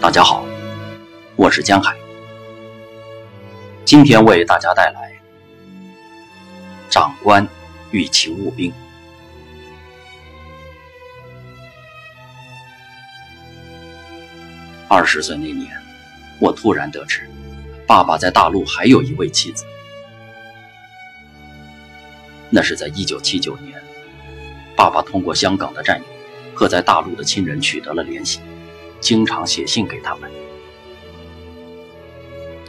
大家好，我是江海，今天为大家带来《长官与勤务兵》。二十岁那年，我突然得知，爸爸在大陆还有一位妻子。那是在一九七九年，爸爸通过香港的战友和在大陆的亲人取得了联系，经常写信给他们。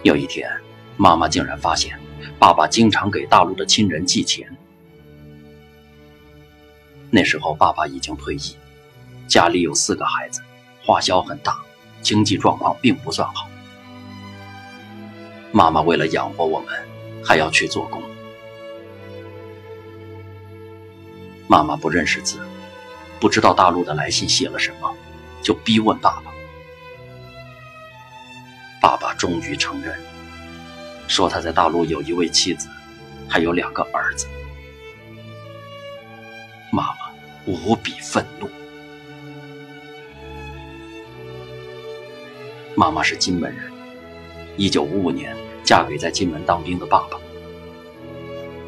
有一天，妈妈竟然发现，爸爸经常给大陆的亲人寄钱。那时候，爸爸已经退役，家里有四个孩子，花销很大，经济状况并不算好。妈妈为了养活我们，还要去做工。妈妈不认识字，不知道大陆的来信写了什么，就逼问爸爸。爸爸终于承认，说他在大陆有一位妻子，还有两个儿子。妈妈无比愤怒。妈妈是金门人，一九五五年嫁给在金门当兵的爸爸。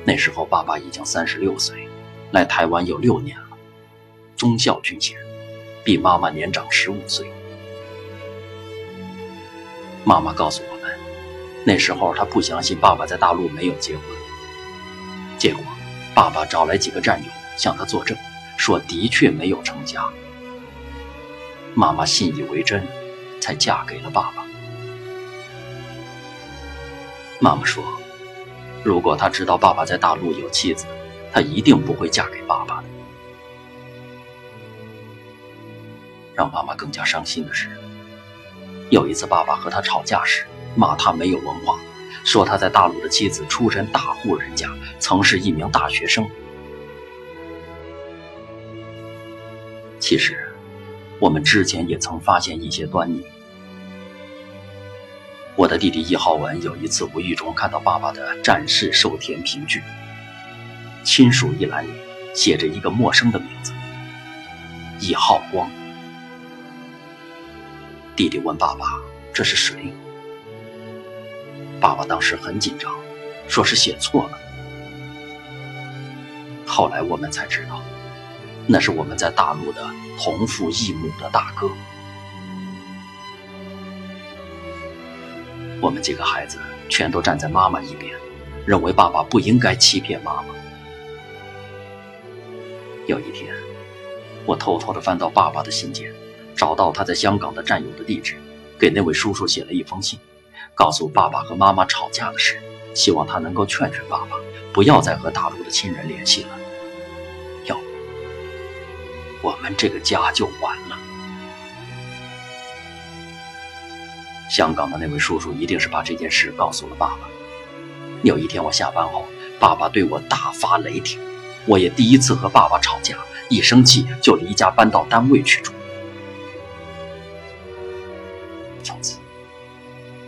那时候爸爸已经三十六岁。来台湾有六年了，中校军衔，比妈妈年长十五岁。妈妈告诉我们，那时候她不相信爸爸在大陆没有结婚。结果，爸爸找来几个战友向他作证，说的确没有成家。妈妈信以为真，才嫁给了爸爸。妈妈说，如果她知道爸爸在大陆有妻子，她一定不会嫁给爸爸的。让妈妈更加伤心的是，有一次爸爸和他吵架时，骂他没有文化，说他在大陆的妻子出身大户人家，曾是一名大学生。其实，我们之前也曾发现一些端倪。我的弟弟易浩文有一次无意中看到爸爸的战士寿田凭据。亲属一栏里写着一个陌生的名字，易浩光。弟弟问爸爸：“这是谁？”爸爸当时很紧张，说是写错了。后来我们才知道，那是我们在大陆的同父异母的大哥。我们几个孩子全都站在妈妈一边，认为爸爸不应该欺骗妈妈。有一天，我偷偷地翻到爸爸的信件，找到他在香港的战友的地址，给那位叔叔写了一封信，告诉爸爸和妈妈吵架的事，希望他能够劝劝爸爸，不要再和大陆的亲人联系了。要不，我们这个家就完了。香港的那位叔叔一定是把这件事告诉了爸爸。有一天我下班后，爸爸对我大发雷霆。我也第一次和爸爸吵架，一生气就离家搬到单位去住。从此，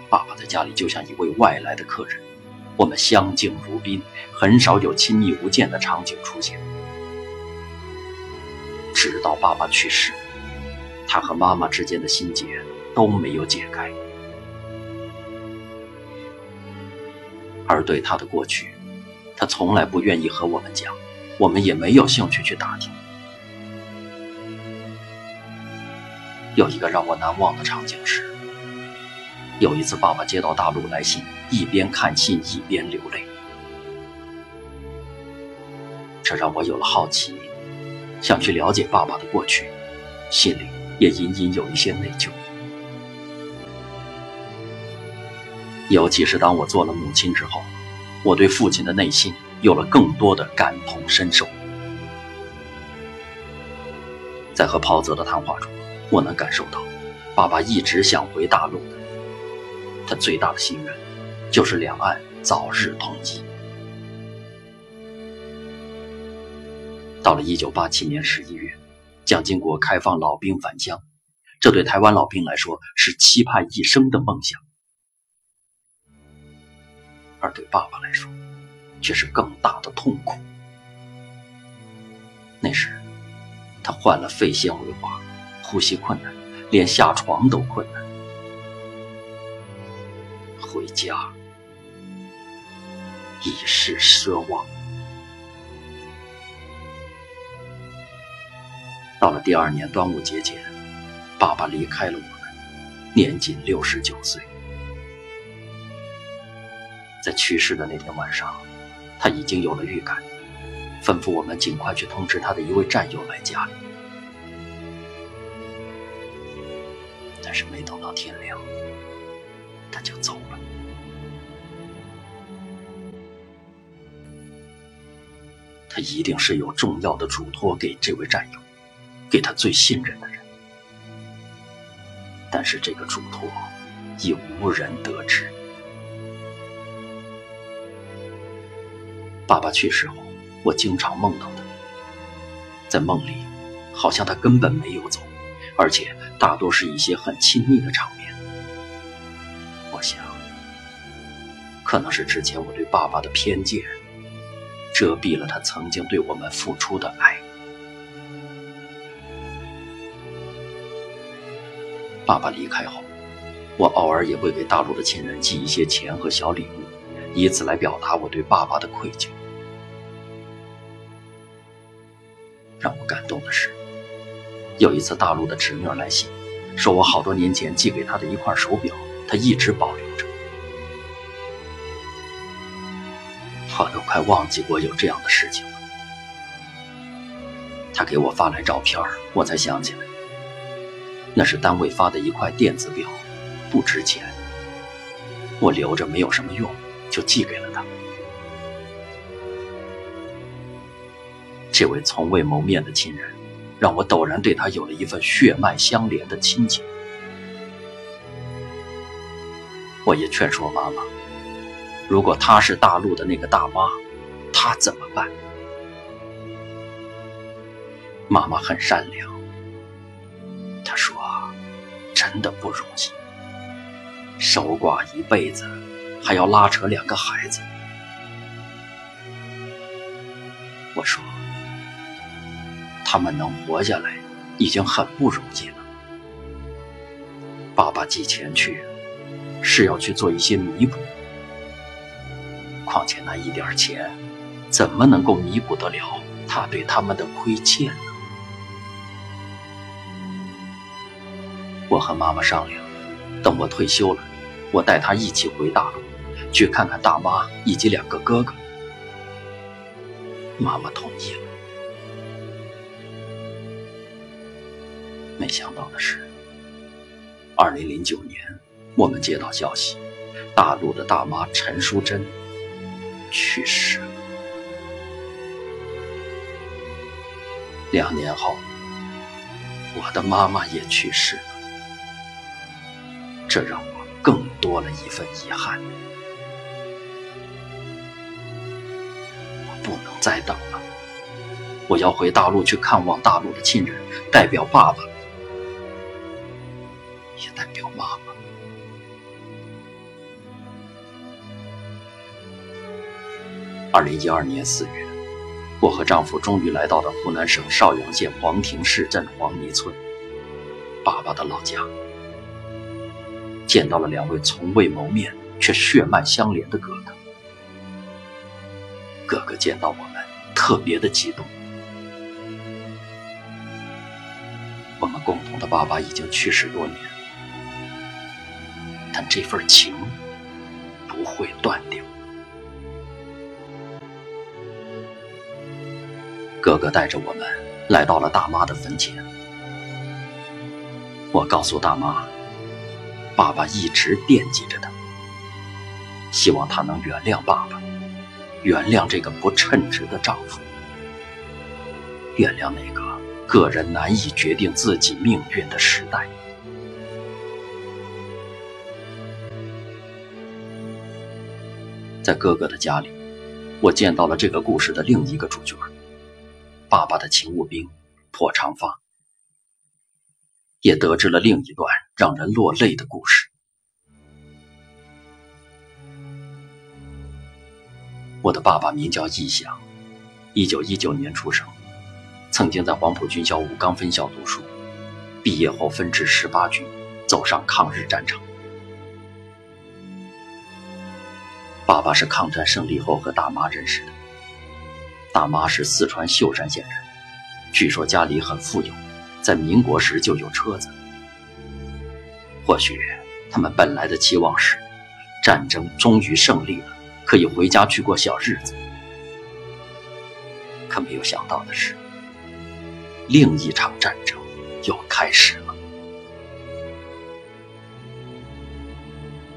爸爸在家里就像一位外来的客人，我们相敬如宾，很少有亲密无间的场景出现。直到爸爸去世，他和妈妈之间的心结都没有解开，而对他的过去，他从来不愿意和我们讲。我们也没有兴趣去打听。有一个让我难忘的场景是，有一次爸爸接到大陆来信，一边看信一边流泪，这让我有了好奇，想去了解爸爸的过去，心里也隐隐有一些内疚。尤其是当我做了母亲之后，我对父亲的内心。有了更多的感同身受，在和袍泽的谈话中，我能感受到，爸爸一直想回大陆的，他最大的心愿，就是两岸早日统一。到了一九八七年十一月，蒋经国开放老兵返乡，这对台湾老兵来说是期盼一生的梦想，而对爸爸来说。却是更大的痛苦。那时，他患了肺纤维化，呼吸困难，连下床都困难。回家，已是奢望。到了第二年端午节前，爸爸离开了我们，年仅六十九岁。在去世的那天晚上，他已经有了预感，吩咐我们尽快去通知他的一位战友来家里。但是没等到天亮，他一定是有重要的嘱托给这位战友。给他最信任的人，但是这个嘱托已无人得知。爸爸去世后，我经常梦到他，在梦里，好像他根本没有走，而且大多是一些很亲密的场面。我想，可能是之前我对爸爸的偏见，遮蔽了他曾经对我们付出的爱。爸爸离开后，我偶尔也会给大陆的亲人寄一些钱和小礼物，以此来表达我对爸爸的愧疚。让我感动的是，有一次大陆的侄女来信，说我好多年前寄给她的一块手表，她一直保留着。快忘记过有这样的事情了。她给我发来照片，我才想起来。那是单位发的一块电子表，不值钱，我留着没有什么用，就寄给了他。这位从未谋面的亲人，让我陡然对他有了一份血脉相连的亲情。我也劝说妈妈，如果她是大陆的那个大妈，他怎么办？妈妈很善良。他说：“真的不容易，守寡一辈子，还要拉扯两个孩子。”我说：“他们能活下来，已经很不容易了。爸爸寄钱去，是要去做一些弥补。况且那一点钱，怎么能够弥补得了他对他们的亏欠呢？”我和妈妈商量，等我退休了，我带她一起回大陆，去看看大妈以及两个哥哥。妈妈同意了。没想到的是，二零零九年，我们接到消息，大陆的大妈陈淑贞去世了。两年后，我的妈妈也去世了。这让我更多了一份遗憾。我不能再等了，我要回大陆去看望大陆的亲人，代表爸爸，也代表妈妈。二零一二年四月，我和丈夫终于来到了湖南省邵阳县黄庭市镇黄泥村，爸爸的老家。见到了两位从未谋面却血脉相连的哥哥，哥哥见到我们特别的激动。我们共同的爸爸已经去世多年，但这份情不会断掉。哥哥带着我们来到了大妈的坟前，我告诉大妈。爸爸一直惦记着她，希望她能原谅爸爸，原谅这个不称职的丈夫，原谅那个个人难以决定自己命运的时代。在哥哥的家里，我见到了这个故事的另一个主角——爸爸的勤务兵破长发。也得知了另一段让人落泪的故事。我的爸爸名叫易祥，一九一九年出生，曾经在黄埔军校武钢分校读书，毕业后分至十八军，走上抗日战场。爸爸是抗战胜利后和大妈认识的，大妈是四川秀山县人，据说家里很富有，在民国时就有车子。或许他们本来的期望是，战争终于胜利了，可以回家去过小日子。可没有想到的是，另一场战争又开始了。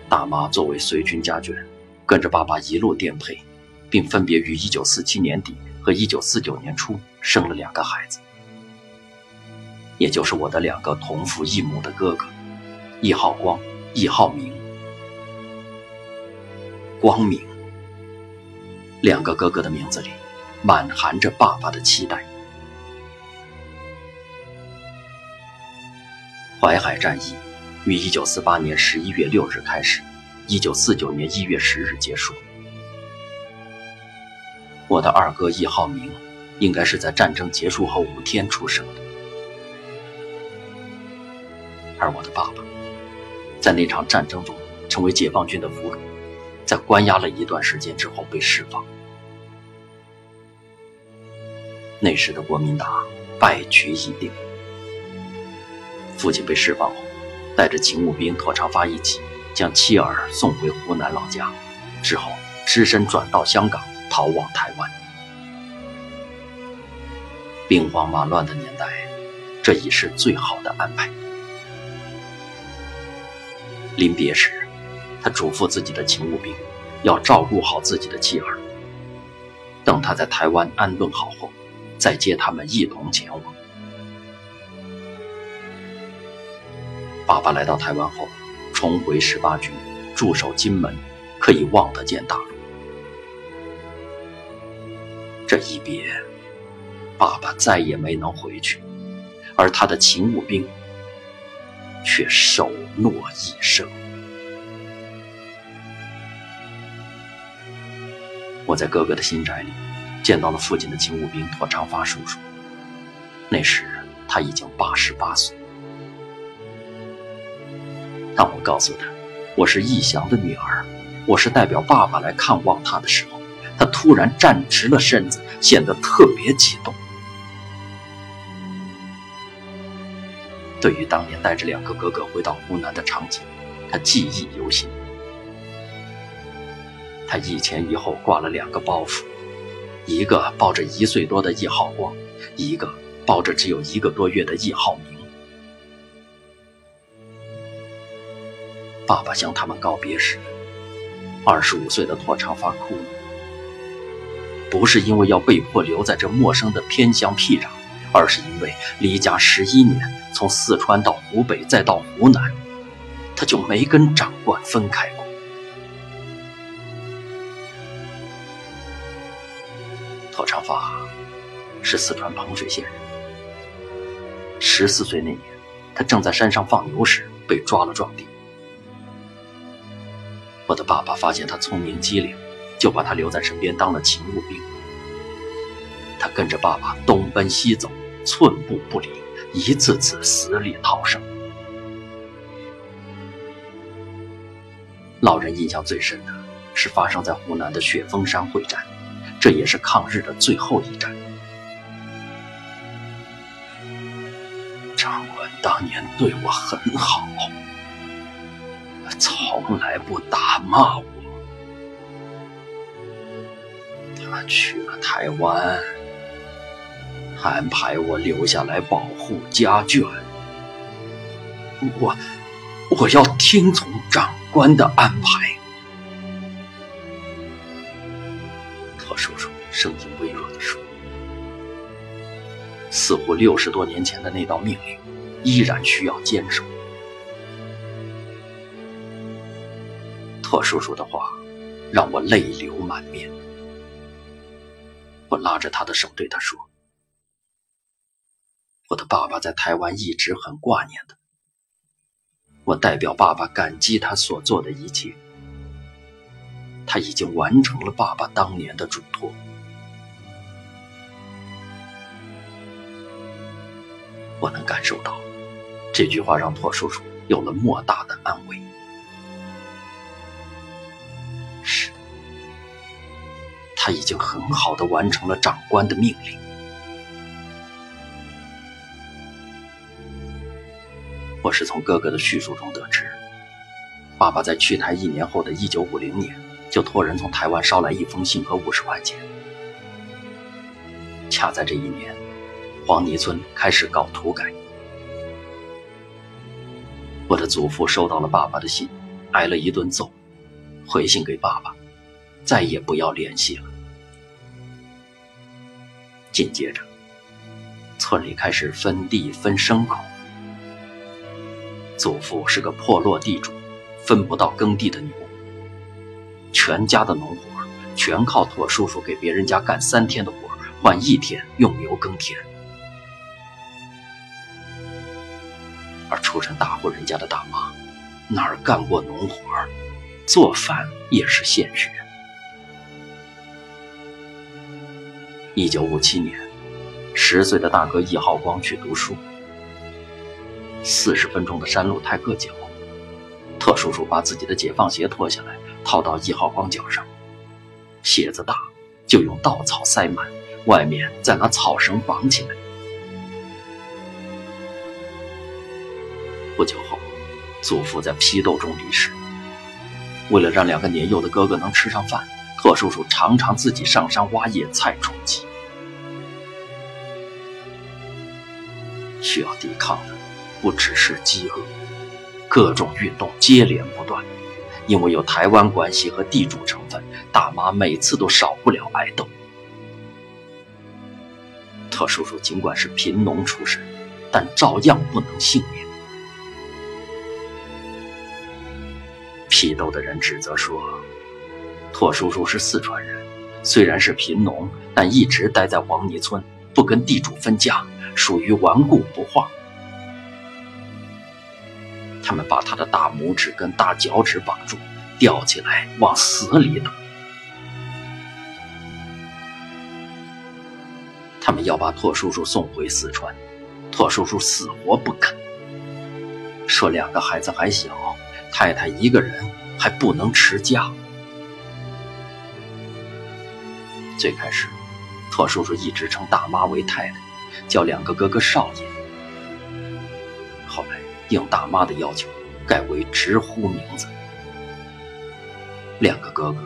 大妈作为随军家眷，跟着爸爸一路颠沛，并分别于1947年底和1949年初生了两个孩子，也就是我的两个同父异母的哥哥，一号光，一号明。光明，两个哥哥的名字里满含着爸爸的期待。淮海战役。于一九四八年十一月六日开始，一九四九年一月十日结束。我的二哥易浩明，应该是在战争结束后五天出生的，而我的爸爸，在那场战争中成为解放军的俘虏，在关押了一段时间之后被释放。那时的国民党败局已定，父亲被释放后。带着勤务兵妥长发一起，将妻儿送回湖南老家，之后只身转到香港，逃往台湾。兵荒马乱的年代，这已是最好的安排。临别时，他嘱咐自己的勤务兵，要照顾好自己的妻儿。等他在台湾安顿好后，再接他们一同前往。爸爸来到台湾后，重回十八军，驻守金门，可以望得见大陆。这一别，爸爸再也没能回去，而他的勤务兵却守诺一生。我在哥哥的新宅里见到了父亲的勤务兵拓长发叔叔，那时他已经八十八岁。当我告诉他我是义祥的女儿，我是代表爸爸来看望他的时候，他突然站直了身子，显得特别激动。对于当年带着两个哥哥回到湖南的场景，他记忆犹新。他一前一后挂了两个包袱，一个抱着一岁多的易浩光，一个抱着只有一个多月的易浩明。爸爸向他们告别时，二十五岁的拓长发哭了，不是因为要被迫留在这陌生的偏乡僻壤，而是因为离家十一年，从四川到湖北再到湖南，他就没跟长官分开过。陶长发是四川彭水县人，十四岁那年，他正在山上放牛时被抓了壮丁。我的爸爸发现他聪明机灵，就把他留在身边当了勤务兵。他跟着爸爸东奔西走，寸步不离，一次次死里逃生。老人印象最深的是发生在湖南的雪峰山会战，这也是抗日的最后一战。长官当年对我很好。从来不打骂我。去了台湾，安排我留下来保护家眷。我我要听从长官的安排。特叔叔声音微弱的说：“似乎六十多年前的那道命令，依然需要坚守。”特叔叔的话让我泪流满面。我拉着他的手对他说：“我的爸爸在台湾一直很挂念的。我代表爸爸感激他所做的一切。他已经完成了爸爸当年的嘱托。”我能感受到，这句话让拓叔叔有了莫大的安慰。他已经很好的完成了长官的命令。我是从哥哥的叙述中得知，爸爸在去台一年后的一九五零年，就托人从台湾捎来一封信和五十块钱。恰在这一年，黄泥村开始搞土改。我的祖父收到了爸爸的信，挨了一顿揍，回信给爸爸，再也不要联系了。紧接着，村里开始分地分牲口。祖父是个破落地主，分不到耕地的牛，全家的农活全靠托叔叔给别人家干三天的活，换一天用牛耕田。而出身大户人家的大妈，哪儿干过农活，做饭也是现学。一九五七年，十岁的大哥易浩光去读书，四十分钟的山路太硌脚，特叔叔把自己的解放鞋脱下来套到易浩光脚上，鞋子大就用稻草塞满，外面再拿草绳绑起来。不久后，祖父在批斗中离世。为了让两个年幼的哥哥能吃上饭，特叔叔常常自己上山挖野菜充饥。需要抵抗的不只是饥饿，各种运动接连不断。因为有台湾关系和地主成分，大妈每次都少不了挨斗。特叔叔尽管是贫农出身，但照样不能幸免。批斗的人指责说：“拓叔叔是四川人，虽然是贫农，但一直待在黄泥村，不跟地主分家，属于顽固不化。”他们把他的大拇指跟大脚趾绑住，吊起来往死里打。他们要把拓叔叔送回四川，拓叔叔死活不肯，说两个孩子还小。太太一个人还不能持家。最开始，拓叔叔一直称大妈为太太，叫两个哥哥少爷。后来应大妈的要求，改为直呼名字。两个哥哥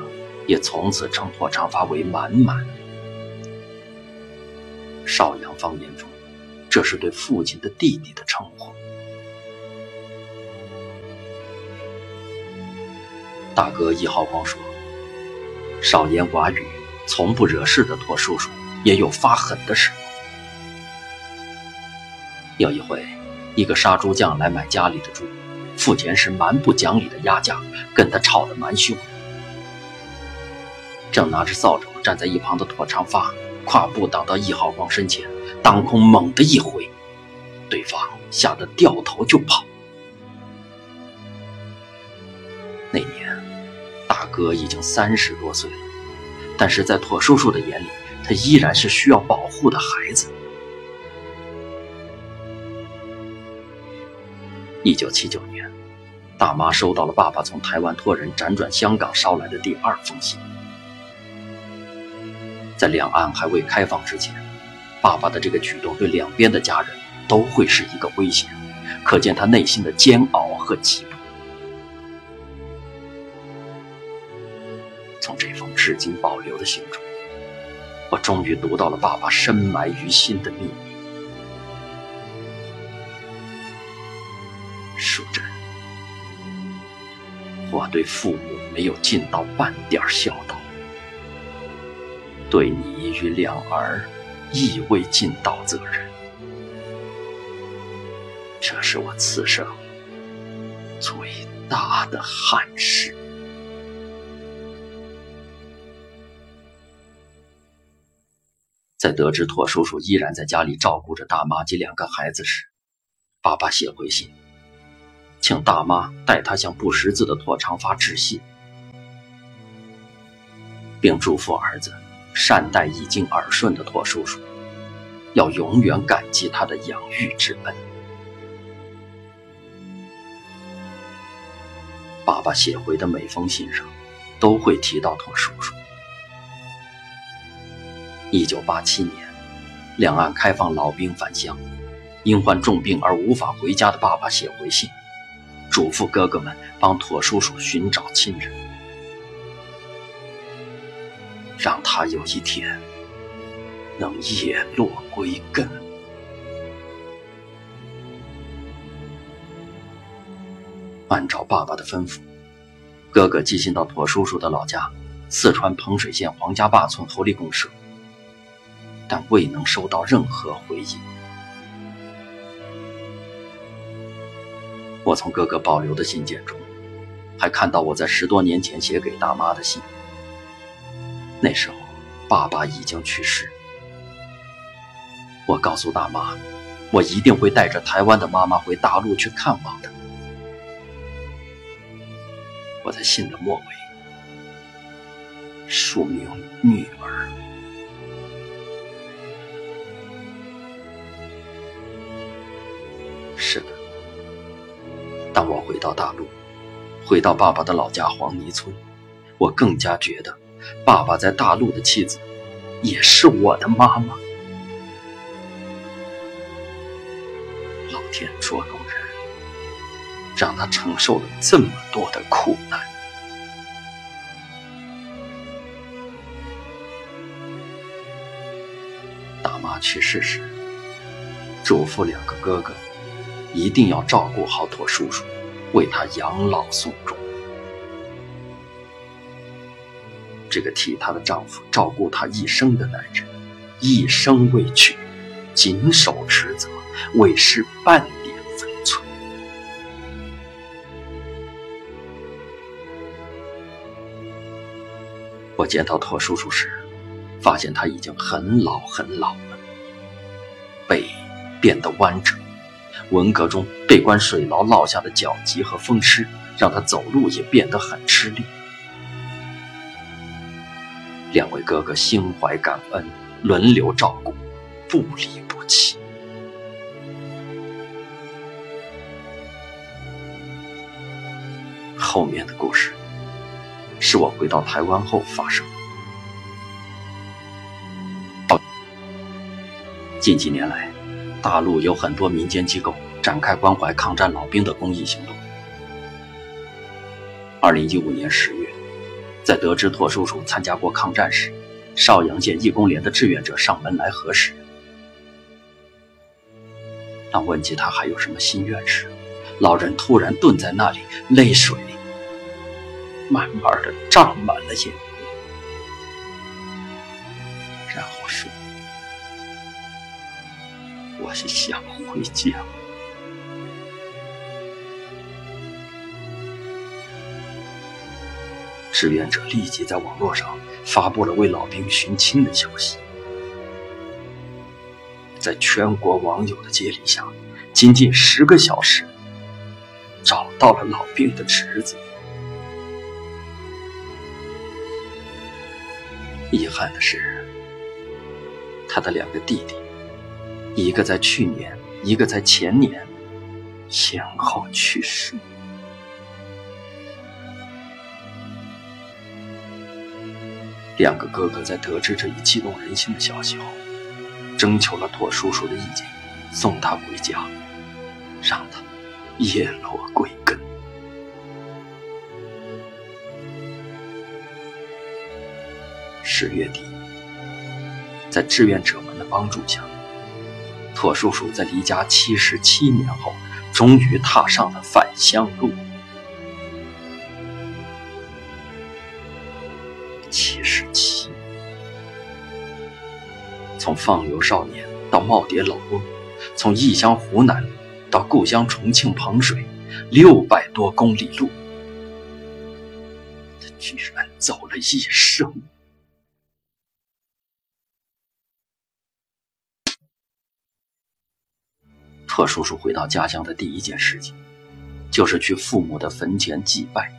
也从此称拓长发为满满。邵阳方言中，这是对父亲的弟弟的称呼。大哥易浩光说：“少言寡语，从不惹事的驼叔叔，也有发狠的时候。有一回，一个杀猪匠来买家里的猪，付钱时蛮不讲理的压价，跟他吵得蛮凶。正拿着扫帚站在一旁的拓长发，跨步挡到易浩光身前，当空猛地一挥，对方吓得掉头就跑。那年。”大哥已经三十多岁了，但是在拓叔叔的眼里，他依然是需要保护的孩子。一九七九年，大妈收到了爸爸从台湾托人辗转香港捎来的第二封信。在两岸还未开放之前，爸爸的这个举动对两边的家人都会是一个威胁，可见他内心的煎熬和急迫。至今保留的信中，我终于读到了爸爸深埋于心的秘密。淑珍，我对父母没有尽到半点孝道，对你与两儿亦未尽到责任，这是我此生最大的憾事。在得知拓叔叔依然在家里照顾着大妈及两个孩子时，爸爸写回信，请大妈代他向不识字的拓长发致信，并嘱咐儿子善待已经耳顺的拓叔叔，要永远感激他的养育之恩。爸爸写回的每封信上，都会提到拓叔叔。一九八七年，两岸开放，老兵返乡，因患重病而无法回家的爸爸写回信，嘱咐哥哥们帮妥叔叔寻找亲人，让他有一天能叶落归根。按照爸爸的吩咐，哥哥寄信到妥叔叔的老家——四川彭水县黄家坝村侯立公社。但未能收到任何回应。我从哥哥保留的信件中，还看到我在十多年前写给大妈的信。那时候，爸爸已经去世。我告诉大妈，我一定会带着台湾的妈妈回大陆去看望的。我在信的末尾署名女儿。当我回到大陆，回到爸爸的老家黄泥村，我更加觉得，爸爸在大陆的妻子，也是我的妈妈。老天捉弄人，让他承受了这么多的苦难。大妈去世时，嘱咐两个哥哥。一定要照顾好妥叔叔，为他养老送终。这个替她的丈夫照顾她一生的男人，一生未娶，谨守职责，未失半点分寸。我见到托叔叔时，发现他已经很老很老了，背变得弯折。文革中被关水牢落下的脚疾和风湿，让他走路也变得很吃力。两位哥哥心怀感恩，轮流照顾，不离不弃。后面的故事，是我回到台湾后发生的。近几年来。大陆有很多民间机构展开关怀抗战老兵的公益行动。二零一五年十月，在得知拓叔叔参加过抗战时，邵阳县义工连的志愿者上门来核实。当问及他还有什么心愿时，老人突然顿在那里，泪水慢慢的涨满了眼，然后说。我是想回家。志愿者立即在网络上发布了为老兵寻亲的消息，在全国网友的接力下，仅仅十个小时，找到了老兵的侄子。遗憾的是，他的两个弟弟。一个在去年，一个在前年，先后去世。两个哥哥在得知这一激动人心的消息后，征求了妥叔叔的意见，送他回家，让他叶落归根。十月底，在志愿者们的帮助下。托叔叔在离家七十七年后，终于踏上了返乡路。七十七，从放牛少年到耄耋老翁，从异乡湖南到故乡重庆彭水，六百多公里路，他居然走了一生。贺叔叔回到家乡的第一件事情，就是去父母的坟前祭拜。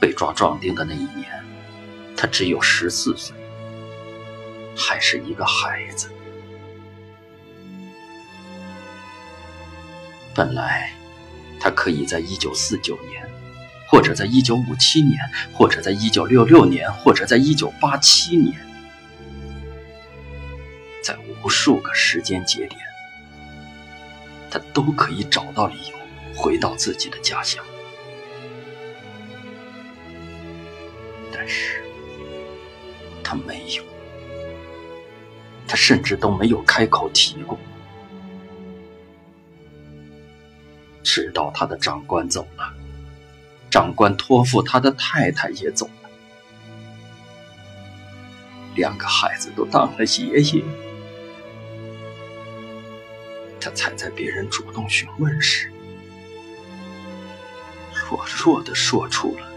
被抓壮丁的那一年，他只有十四岁，还是一个孩子。本来，他可以在一九四九年，或。者在一九五七年，或者在一九六六年，或者在一九八七年，数个时间节点，他都可以找到理由回到自己的家乡。但是，他没有，他甚至都没有开口提过。直到他的长官走了，长官托付他的太太也走了，两个孩子都当了爷爷，他才在别人主动询问时，弱弱的说出了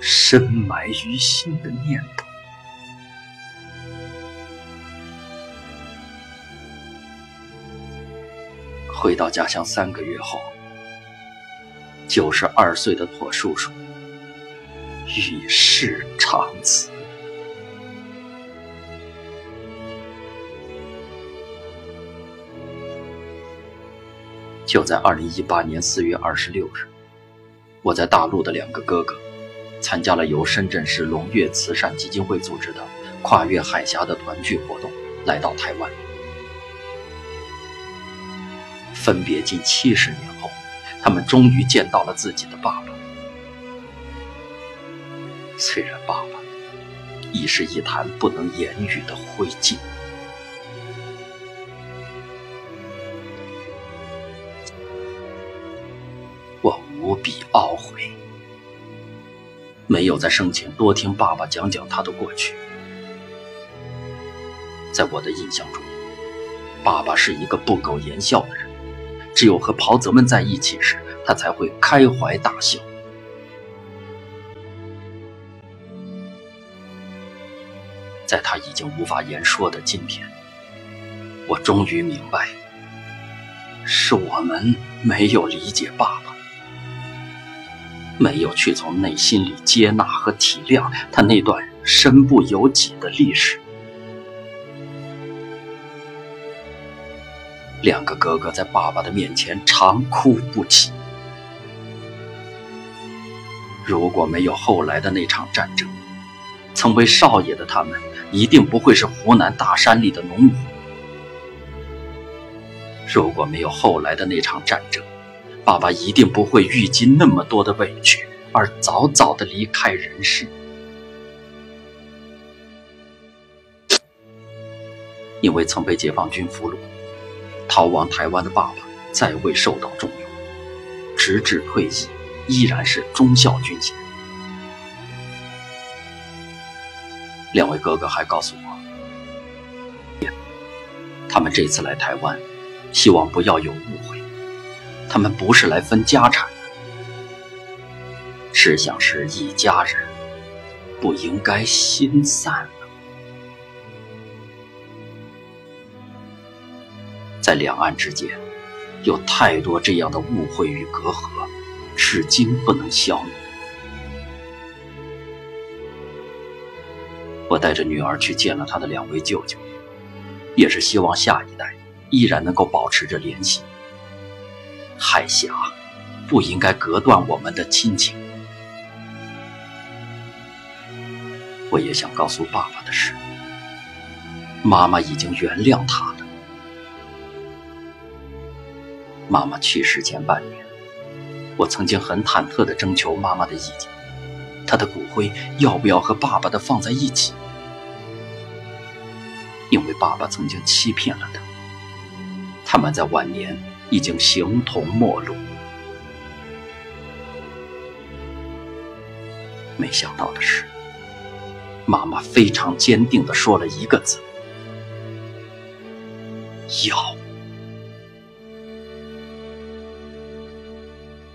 深埋于心的念头。回到家乡三个月后。九十二岁的妥叔叔与世长辞。就在二零一八年四月二十六日，我在大陆的两个哥哥参加了由深圳市龙悦慈善基金会组织的跨越海峡的团聚活动，来到台湾。分别近七十年后。他们终于见到了自己的爸爸，虽然爸爸已是一坛不能言语的灰烬，我无比懊悔，没有在生前多听爸爸讲讲他的过去。在我的印象中，爸爸是一个不苟言笑的人。只有和袍泽们在一起时，他才会开怀大笑。在他已经无法言说的今天，我终于明白，是我们没有理解爸爸，没有去从内心里接纳和体谅他那段身不由己的历史。两个哥哥在爸爸的面前长哭不起。如果没有后来的那场战争，曾为少爷的他们一定不会是湖南大山里的农民。如果没有后来的那场战争，爸爸一定不会预计那么多的委屈而早早的离开人世。因为曾被解放军俘虏。逃亡台湾的爸爸再未受到重用，直至退役依然是忠孝军衔。两位哥哥还告诉我，他们这次来台湾，希望不要有误会，他们不是来分家产的，是想是一家人，不应该心散了。在两岸之间，有太多这样的误会与隔阂，至今不能消弭。我带着女儿去见了她的两位舅舅，也是希望下一代依然能够保持着联系。海峡不应该隔断我们的亲情。我也想告诉爸爸的是，妈妈已经原谅他了。妈妈去世前半年，我曾经很忐忑地征求妈妈的意见：她的骨灰要不要和爸爸的放在一起？因为爸爸曾经欺骗了她，他们在晚年已经形同陌路。没想到的是，妈妈非常坚定地说了一个字：要。